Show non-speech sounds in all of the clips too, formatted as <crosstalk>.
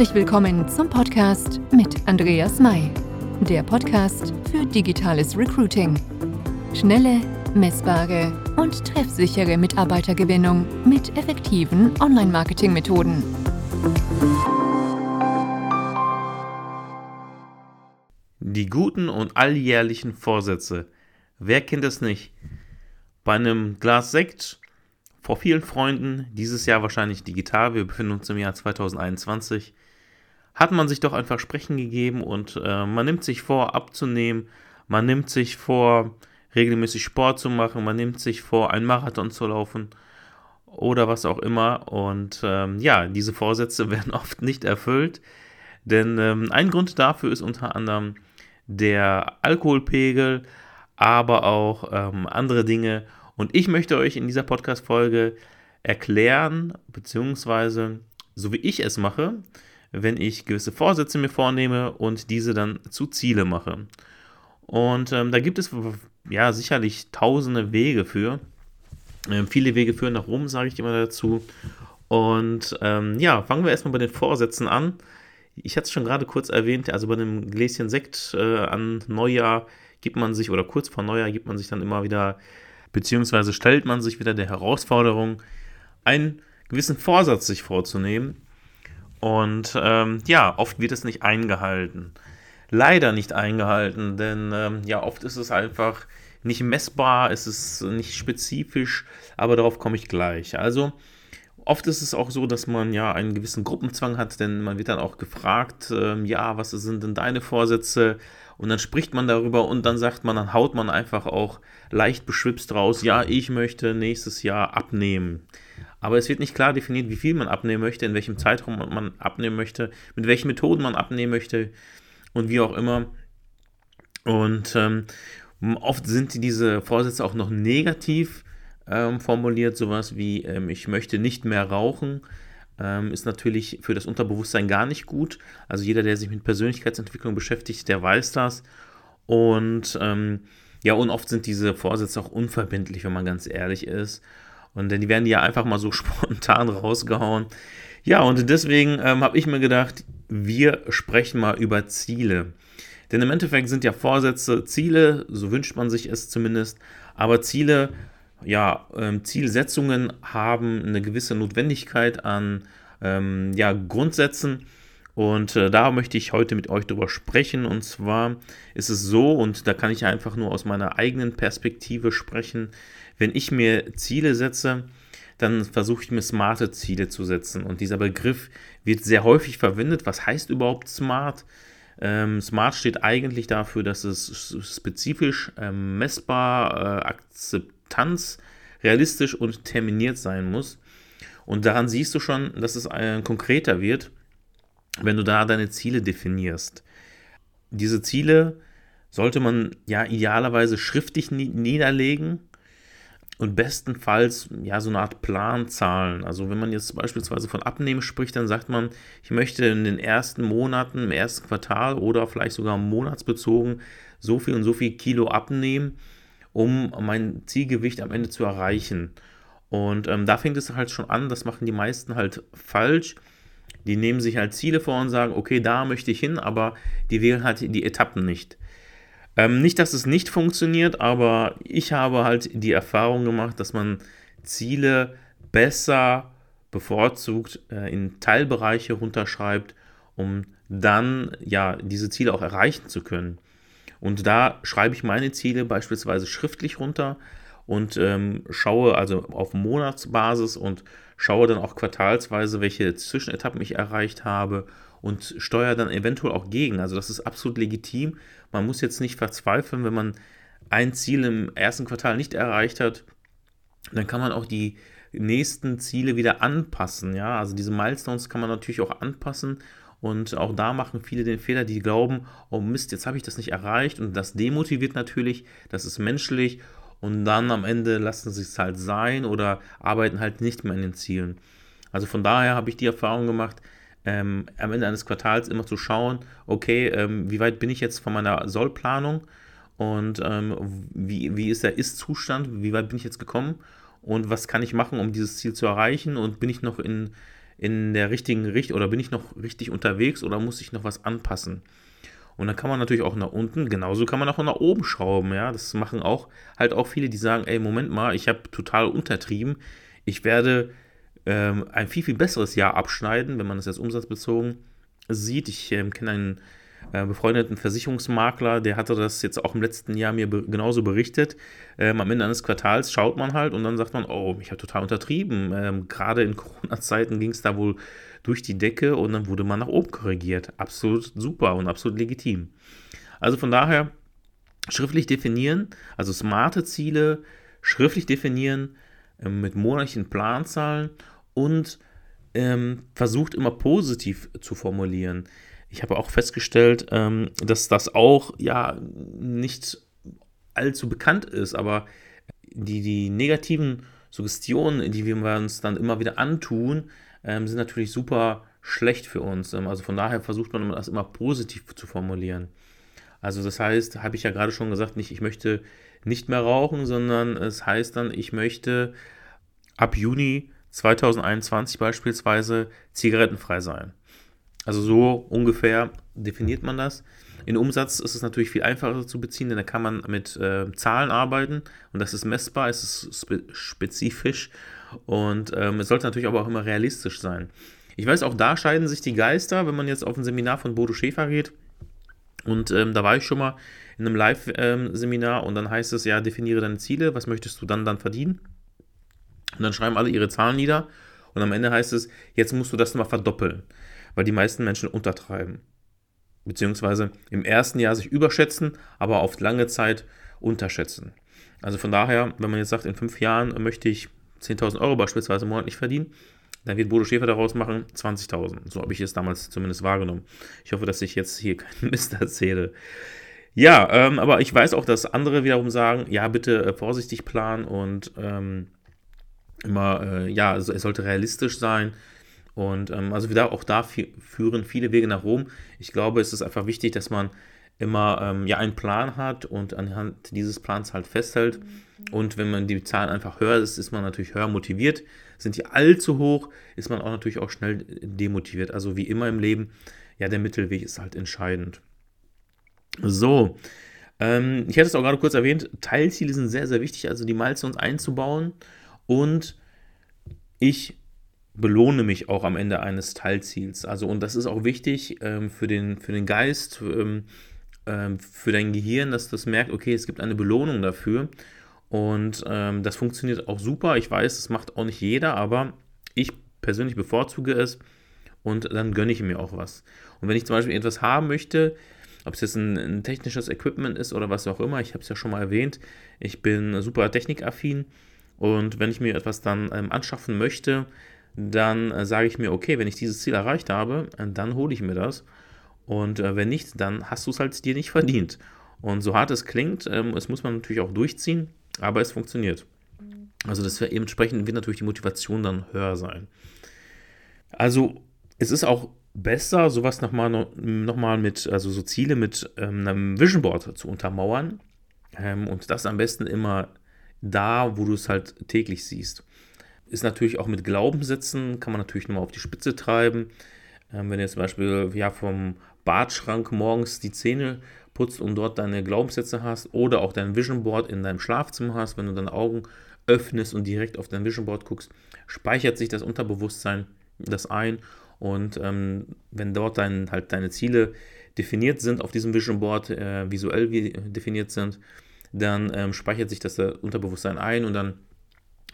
Herzlich willkommen zum Podcast mit Andreas May, der Podcast für digitales Recruiting. Schnelle, messbare und treffsichere Mitarbeitergewinnung mit effektiven Online-Marketing-Methoden. Die guten und alljährlichen Vorsätze. Wer kennt es nicht? Bei einem Glas Sekt vor vielen Freunden, dieses Jahr wahrscheinlich digital, wir befinden uns im Jahr 2021, hat man sich doch ein Versprechen gegeben und äh, man nimmt sich vor, abzunehmen, man nimmt sich vor, regelmäßig Sport zu machen, man nimmt sich vor, einen Marathon zu laufen oder was auch immer. Und ähm, ja, diese Vorsätze <laughs> werden oft nicht erfüllt, denn ähm, ein Grund dafür ist unter anderem der Alkoholpegel, aber auch ähm, andere Dinge. Und ich möchte euch in dieser Podcast-Folge erklären, beziehungsweise so wie ich es mache, wenn ich gewisse Vorsätze mir vornehme und diese dann zu Ziele mache. Und ähm, da gibt es ja sicherlich tausende Wege für. Ähm, viele Wege führen nach Rom, sage ich immer dazu. Und ähm, ja, fangen wir erstmal bei den Vorsätzen an. Ich hatte es schon gerade kurz erwähnt, also bei einem Gläschen Sekt äh, an Neujahr gibt man sich, oder kurz vor Neujahr gibt man sich dann immer wieder beziehungsweise stellt man sich wieder der Herausforderung, einen gewissen Vorsatz sich vorzunehmen. Und ähm, ja, oft wird es nicht eingehalten. Leider nicht eingehalten, denn ähm, ja, oft ist es einfach nicht messbar, es ist nicht spezifisch, aber darauf komme ich gleich. Also, oft ist es auch so, dass man ja einen gewissen Gruppenzwang hat, denn man wird dann auch gefragt, ähm, ja, was sind denn deine Vorsätze? Und dann spricht man darüber und dann sagt man, dann haut man einfach auch leicht beschwipst raus, ja, ich möchte nächstes Jahr abnehmen. Aber es wird nicht klar definiert, wie viel man abnehmen möchte, in welchem Zeitraum man abnehmen möchte, mit welchen Methoden man abnehmen möchte und wie auch immer. Und ähm, oft sind diese Vorsätze auch noch negativ ähm, formuliert, sowas wie ähm, ich möchte nicht mehr rauchen ähm, ist natürlich für das Unterbewusstsein gar nicht gut. Also jeder, der sich mit Persönlichkeitsentwicklung beschäftigt, der weiß das. Und ähm, ja, und oft sind diese Vorsätze auch unverbindlich, wenn man ganz ehrlich ist. Und denn die werden ja einfach mal so <laughs> spontan rausgehauen. Ja, und deswegen ähm, habe ich mir gedacht, wir sprechen mal über Ziele. Denn im Endeffekt sind ja Vorsätze Ziele, so wünscht man sich es zumindest. Aber Ziele ja, ähm, Zielsetzungen haben eine gewisse Notwendigkeit an ähm, ja, Grundsätzen. Und äh, da möchte ich heute mit euch drüber sprechen. Und zwar ist es so, und da kann ich einfach nur aus meiner eigenen Perspektive sprechen, wenn ich mir Ziele setze, dann versuche ich mir smarte Ziele zu setzen. Und dieser Begriff wird sehr häufig verwendet. Was heißt überhaupt smart? Ähm, smart steht eigentlich dafür, dass es spezifisch, äh, messbar, äh, akzeptiert Tanz realistisch und terminiert sein muss. Und daran siehst du schon, dass es äh, konkreter wird, wenn du da deine Ziele definierst. Diese Ziele sollte man ja idealerweise schriftlich niederlegen und bestenfalls ja so eine Art Planzahlen. Also wenn man jetzt beispielsweise von Abnehmen spricht, dann sagt man, ich möchte in den ersten Monaten, im ersten Quartal oder vielleicht sogar monatsbezogen so viel und so viel Kilo abnehmen um mein Zielgewicht am Ende zu erreichen. Und ähm, da fängt es halt schon an, das machen die meisten halt falsch. Die nehmen sich halt Ziele vor und sagen, okay, da möchte ich hin, aber die wählen halt die Etappen nicht. Ähm, nicht, dass es nicht funktioniert, aber ich habe halt die Erfahrung gemacht, dass man Ziele besser bevorzugt äh, in Teilbereiche runterschreibt, um dann ja diese Ziele auch erreichen zu können. Und da schreibe ich meine Ziele beispielsweise schriftlich runter und ähm, schaue also auf Monatsbasis und schaue dann auch quartalsweise, welche Zwischenetappen ich erreicht habe und steuere dann eventuell auch gegen. Also das ist absolut legitim. Man muss jetzt nicht verzweifeln, wenn man ein Ziel im ersten Quartal nicht erreicht hat, dann kann man auch die nächsten Ziele wieder anpassen. Ja, also diese Milestones kann man natürlich auch anpassen und auch da machen viele den Fehler, die glauben, oh Mist, jetzt habe ich das nicht erreicht. Und das demotiviert natürlich, das ist menschlich. Und dann am Ende lassen sie es halt sein oder arbeiten halt nicht mehr an den Zielen. Also von daher habe ich die Erfahrung gemacht, ähm, am Ende eines Quartals immer zu schauen, okay, ähm, wie weit bin ich jetzt von meiner Sollplanung und ähm, wie, wie ist der Ist-Zustand, wie weit bin ich jetzt gekommen und was kann ich machen, um dieses Ziel zu erreichen und bin ich noch in in der richtigen Richtung oder bin ich noch richtig unterwegs oder muss ich noch was anpassen? Und dann kann man natürlich auch nach unten, genauso kann man auch nach oben schrauben, ja. Das machen auch halt auch viele, die sagen, ey, Moment mal, ich habe total untertrieben. Ich werde ähm, ein viel, viel besseres Jahr abschneiden, wenn man das jetzt umsatzbezogen sieht. Ich ähm, kenne einen äh, befreundeten Versicherungsmakler, der hatte das jetzt auch im letzten Jahr mir be genauso berichtet. Ähm, am Ende eines Quartals schaut man halt und dann sagt man, oh, ich habe total untertrieben. Ähm, Gerade in <laughs> Corona-Zeiten ging es da wohl durch die Decke und dann wurde man nach oben korrigiert. Absolut super und absolut legitim. Also von daher schriftlich definieren, also smarte Ziele schriftlich definieren äh, mit monatlichen Planzahlen und ähm, versucht immer positiv zu formulieren. Ich habe auch festgestellt, ähm, dass das auch ja nicht allzu bekannt ist, aber die, die negativen Suggestionen, die wir uns dann immer wieder antun, ähm, sind natürlich super schlecht für uns. Ähm, also von daher versucht man das immer positiv zu formulieren. Also das heißt, habe ich ja gerade schon gesagt, nicht ich möchte nicht mehr rauchen, sondern es heißt dann, ich möchte ab Juni 2021 beispielsweise zigarettenfrei sein. Also so ungefähr definiert man das. In Umsatz ist es natürlich viel einfacher zu beziehen, denn da kann man mit äh, Zahlen arbeiten und das ist messbar, es ist spe spezifisch und ähm, es sollte natürlich aber auch immer realistisch sein. Ich weiß, auch da scheiden sich die Geister, wenn man jetzt auf ein Seminar von Bodo Schäfer geht. Und ähm, da war ich schon mal in einem Live-Seminar ähm, und dann heißt es ja, definiere deine Ziele, was möchtest du dann dann verdienen? Und dann schreiben alle ihre Zahlen nieder und am Ende heißt es, jetzt musst du das mal verdoppeln, weil die meisten Menschen untertreiben. Beziehungsweise im ersten Jahr sich überschätzen, aber auf lange Zeit unterschätzen. Also von daher, wenn man jetzt sagt, in fünf Jahren möchte ich 10.000 Euro beispielsweise monatlich verdienen, dann wird Bodo Schäfer daraus machen 20.000. So habe ich es damals zumindest wahrgenommen. Ich hoffe, dass ich jetzt hier keinen <laughs> Mist erzähle. Ja, ähm, aber ich weiß auch, dass andere wiederum sagen, ja, bitte äh, vorsichtig planen und ähm, immer, äh, ja, also es sollte realistisch sein. Und ähm, also wieder auch da führen viele Wege nach Rom. Ich glaube, es ist einfach wichtig, dass man immer ähm, ja einen Plan hat und anhand dieses Plans halt festhält. Mhm. Und wenn man die Zahlen einfach höher ist, ist man natürlich höher motiviert. Sind die allzu hoch, ist man auch natürlich auch schnell demotiviert. Also wie immer im Leben, ja, der Mittelweg ist halt entscheidend. So, ähm, ich hatte es auch gerade kurz erwähnt, Teilziele sind sehr, sehr wichtig, also die Milestones einzubauen. Und ich belohne mich auch am Ende eines Teilziels. Also, und das ist auch wichtig ähm, für, den, für den Geist, ähm, ähm, für dein Gehirn, dass das merkt, okay, es gibt eine Belohnung dafür. Und ähm, das funktioniert auch super. Ich weiß, das macht auch nicht jeder, aber ich persönlich bevorzuge es und dann gönne ich mir auch was. Und wenn ich zum Beispiel etwas haben möchte, ob es jetzt ein, ein technisches Equipment ist oder was auch immer, ich habe es ja schon mal erwähnt, ich bin super technikaffin und wenn ich mir etwas dann ähm, anschaffen möchte, dann äh, sage ich mir, okay, wenn ich dieses Ziel erreicht habe, äh, dann hole ich mir das. Und äh, wenn nicht, dann hast du es halt dir nicht verdient. Und so hart es klingt, ähm, es muss man natürlich auch durchziehen, aber es funktioniert. Also das dementsprechend wird natürlich die Motivation dann höher sein. Also es ist auch besser, sowas nochmal noch mal mit, also so Ziele mit ähm, einem Vision Board zu untermauern. Ähm, und das am besten immer da, wo du es halt täglich siehst. Ist natürlich auch mit Glaubenssätzen, kann man natürlich nochmal auf die Spitze treiben. Ähm, wenn du jetzt zum Beispiel ja, vom Badschrank morgens die Zähne putzt und dort deine Glaubenssätze hast oder auch dein Vision Board in deinem Schlafzimmer hast, wenn du deine Augen öffnest und direkt auf dein Vision Board guckst, speichert sich das Unterbewusstsein das ein und ähm, wenn dort dein, halt deine Ziele definiert sind auf diesem Vision Board, äh, visuell definiert sind, dann ähm, speichert sich das Unterbewusstsein ein und dann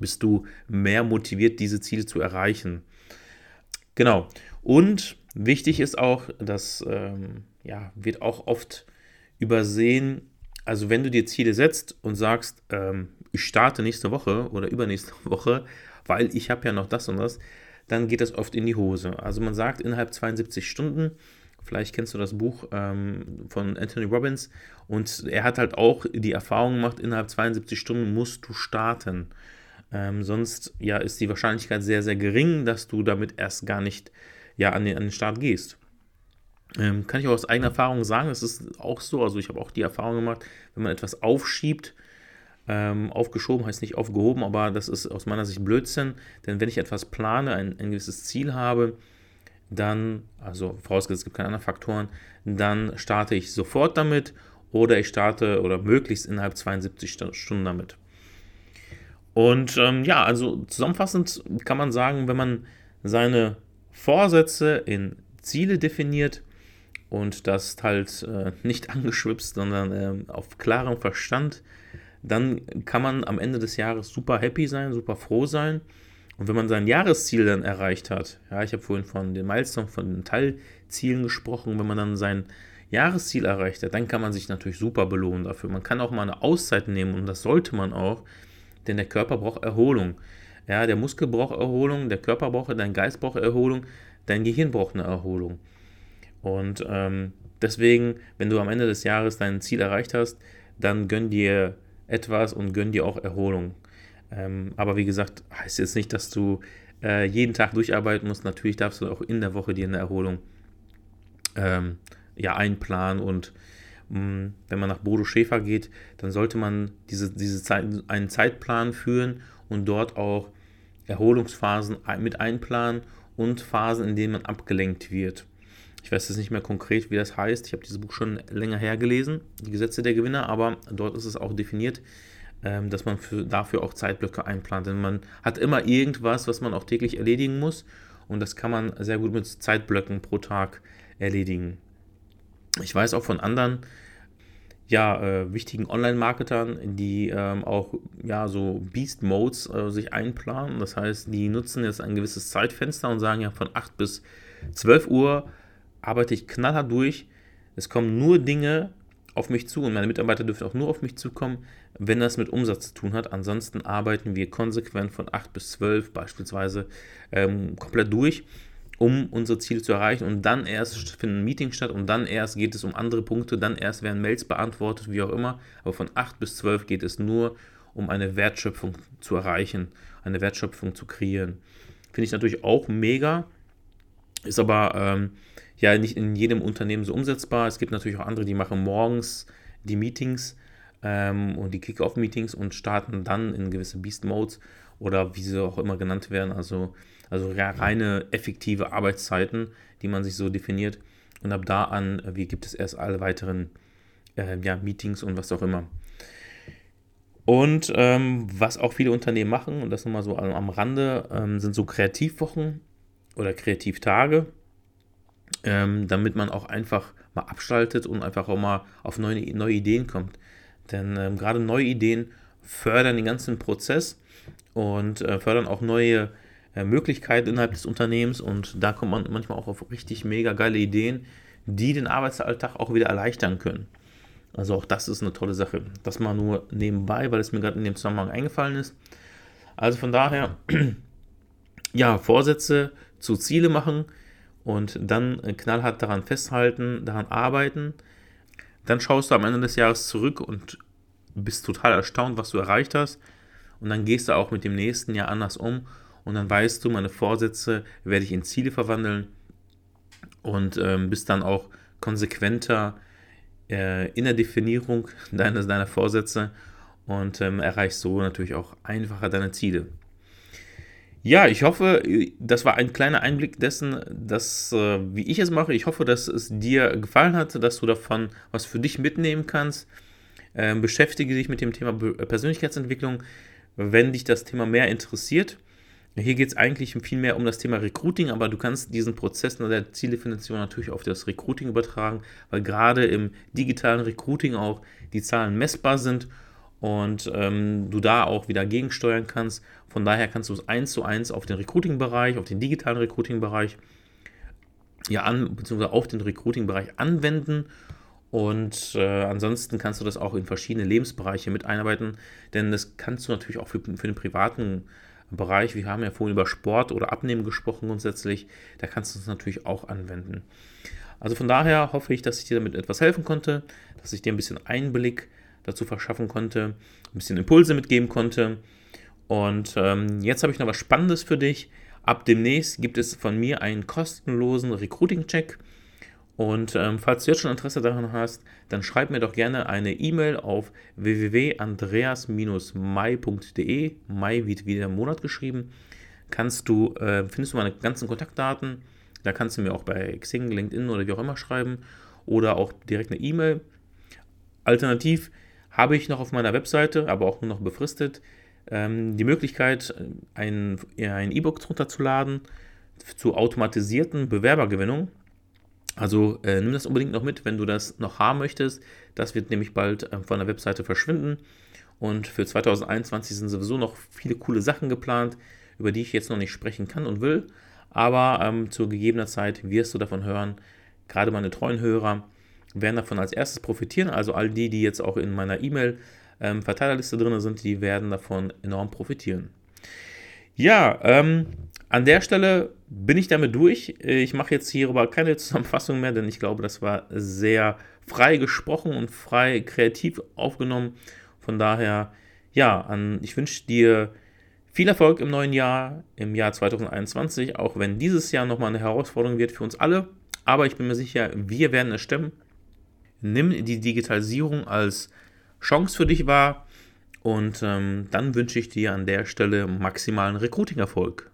bist du mehr motiviert, diese Ziele zu erreichen. Genau. Und Wichtig ist auch, das ähm, ja, wird auch oft übersehen, also wenn du dir Ziele setzt und sagst, ähm, ich starte nächste Woche oder übernächste <laughs> Woche, weil ich habe ja noch das und das, dann geht das oft in die Hose. Also man sagt innerhalb 72 Stunden, vielleicht kennst du das Buch ähm, von Anthony Robbins und er hat halt auch die Erfahrung gemacht, innerhalb 72 Stunden musst du starten. Ähm, sonst ja, ist die Wahrscheinlichkeit sehr, sehr gering, dass du damit erst gar nicht ja, an den, an den Start gehst. Ähm, kann ich auch aus eigener Erfahrung sagen, es ist auch so, also ich habe auch die Erfahrung gemacht, wenn man etwas aufschiebt, Ähm, aufgeschoben heißt nicht aufgehoben, aber das ist aus meiner Sicht Blödsinn, denn wenn ich etwas plane, ein, ein gewisses Ziel habe, dann, also vorausgesetzt es gibt keine anderen Faktoren, dann starte ich sofort damit oder ich starte oder möglichst innerhalb 72 Stunden damit. Und ähm, ja, also zusammenfassend kann man sagen, wenn man seine Vorsätze in Ziele definiert und das halt äh, nicht <laughs> angeschwipst, sondern äh, auf klarem Verstand, dann kann man am Ende des Jahres super happy sein, super froh sein. Und wenn man sein Jahresziel dann erreicht hat, ja, ich habe vorhin von den Milestone, von den Teilzielen gesprochen, wenn man dann sein Jahresziel erreicht hat, dann kann man sich natürlich super belohnen dafür. Man kann auch mal eine Auszeit nehmen und das sollte man auch, denn der Körper braucht Erholung. Ja, der Muskel braucht Erholung, der Körper braucht, dein Geist braucht Erholung, dein Gehirn braucht eine Erholung. Und ähm, deswegen, wenn du am Ende des Jahres dein Ziel erreicht hast, dann gönn dir etwas und gönn dir auch Erholung. Ähm, aber wie gesagt, heißt jetzt nicht, dass du äh, jeden Tag durcharbeiten musst. Natürlich darfst du auch in der Woche dir eine Erholung ähm, ja, einplanen und wenn man nach Bodo Schäfer geht, dann sollte man diese, diese Zeit, einen Zeitplan führen und dort auch Erholungsphasen mit einplanen und Phasen, in denen man abgelenkt wird. Ich weiß jetzt nicht mehr konkret, wie das heißt. Ich habe dieses Buch schon länger hergelesen, die Gesetze der Gewinner, aber dort ist es auch definiert, ähm, dass man für, dafür auch Zeitblöcke einplant. Denn man hat immer irgendwas, was man auch täglich erledigen muss und das kann man sehr gut mit Zeitblöcken pro Tag erledigen. Ich weiß auch von anderen ja, äh, wichtigen Online-Marketern, die ähm, auch ja, so Beast-Modes äh, sich einplanen. Das heißt, die nutzen jetzt ein gewisses Zeitfenster und sagen ja, von 8 bis 12 Uhr arbeite ich knallhart durch. Es kommen nur Dinge auf mich zu und meine Mitarbeiter dürfen auch nur auf mich zukommen, wenn das mit Umsatz zu tun hat. Ansonsten arbeiten wir konsequent von 8 bis 12 beispielsweise ähm, komplett durch um unsere Ziele zu erreichen. Und dann erst finden Meetings statt und dann erst geht es um andere Punkte, dann erst werden Mails beantwortet, wie auch immer. Aber von 8 bis 12 geht es nur um eine Wertschöpfung zu erreichen, eine Wertschöpfung zu kreieren. Finde ich natürlich auch mega, ist aber ähm, ja nicht in jedem Unternehmen so umsetzbar. Es gibt natürlich auch andere, die machen morgens die Meetings ähm, und die Kick-Off-Meetings und starten dann in gewisse Beast-Modes oder wie sie auch immer genannt werden. Also also reine effektive Arbeitszeiten, die man sich so definiert. Und ab da an, äh, wie gibt es erst alle weiteren äh, ja, Meetings und was auch immer. Und ähm, was auch viele Unternehmen machen, und das nochmal so am Rande, ähm, sind so Kreativwochen oder Kreativtage, ähm, damit man auch einfach mal abschaltet und einfach auch mal auf neue, neue Ideen kommt. Denn ähm, gerade neue Ideen fördern den ganzen Prozess und äh, fördern auch neue äh, Möglichkeiten innerhalb des Unternehmens und da kommt man manchmal auch auf richtig mega geile Ideen, die den Arbeitsalltag auch wieder erleichtern können. Also auch das ist eine tolle Sache. Das mal nur nebenbei, weil es mir gerade in dem Zusammenhang eingefallen ist. Also von daher, <clears throat> ja, Vorsätze zu Ziele machen und dann knallhart daran festhalten, daran arbeiten. Dann schaust du am Ende des Jahres zurück und bist total erstaunt, was du erreicht hast. Und dann gehst du auch mit dem nächsten Jahr anders um und dann weißt du, meine Vorsätze werde ich in Ziele verwandeln und ähm, bist dann auch konsequenter äh, in der Definierung <laughs> deiner, deiner Vorsätze und ähm, erreichst so natürlich auch einfacher deine Ziele. Ja, ich hoffe, das war ein kleiner Einblick dessen, dass, äh, wie ich es mache. Ich hoffe, dass es dir gefallen hat, dass du davon was für dich mitnehmen kannst. Ähm, beschäftige dich mit dem Thema Persönlichkeitsentwicklung, wenn dich das Thema mehr interessiert. Hier geht es eigentlich viel mehr um das Thema Recruiting, aber du kannst diesen Prozess der Zieldefinition natürlich auf das Recruiting übertragen, weil gerade im digitalen Recruiting auch die Zahlen messbar sind und ähm, du da auch wieder gegensteuern kannst. Von daher kannst du es eins zu eins auf den Recruiting-Bereich, auf den digitalen Recruiting-Bereich, ja, an, beziehungsweise auf den Recruiting-Bereich anwenden. Und äh, ansonsten kannst du das auch in verschiedene Lebensbereiche mit einarbeiten, denn das kannst du natürlich auch für, für den privaten Bereich, wir haben ja vorhin über Sport oder Abnehmen gesprochen grundsätzlich, da kannst du es natürlich auch anwenden. Also von daher hoffe ich, dass ich dir damit etwas helfen konnte, dass ich dir ein bisschen Einblick dazu verschaffen konnte, ein bisschen Impulse mitgeben konnte. Und ähm, jetzt habe ich noch was Spannendes für dich. Ab demnächst gibt es von mir einen kostenlosen Recruiting-Check. Und ähm, falls du jetzt schon Interesse daran hast, dann schreib mir doch gerne eine E-Mail auf www.andreas-mai.de. Mai wird wie der Monat geschrieben. Kannst du, äh, findest du meine ganzen Kontaktdaten. Da kannst du mir auch bei Xing, LinkedIn oder wie auch immer schreiben. Oder auch direkt eine E-Mail. Alternativ habe ich noch auf meiner Webseite, aber auch nur noch befristet, ähm, die Möglichkeit, ein E-Book runterzuladen zur automatisierten Bewerbergewinnung. Also äh, nimm das unbedingt noch mit, wenn du das noch haben möchtest. Das wird nämlich bald äh, von der Webseite verschwinden. Und für 2021 sind sowieso noch viele coole Sachen geplant, über die ich jetzt noch nicht sprechen kann und will. Aber ähm, zu gegebener Zeit wirst du davon hören. Gerade meine treuen Hörer werden davon als erstes profitieren. Also all die, die jetzt auch in meiner E-Mail-Verteilerliste ähm, drin sind, die werden davon enorm profitieren. Ja, ähm, an der Stelle bin ich damit durch. Ich mache jetzt hier aber keine <laughs> Zusammenfassung mehr, denn ich glaube, das war sehr frei gesprochen und frei kreativ aufgenommen. Von daher, ja, an, ich wünsche dir viel Erfolg im neuen Jahr, im Jahr 2021, auch wenn dieses Jahr nochmal eine Herausforderung wird für uns alle. Aber ich bin mir sicher, wir werden es stemmen. Nimm die Digitalisierung als Chance für dich wahr und ähm, dann wünsche ich dir an der Stelle maximalen Recruiting-Erfolg.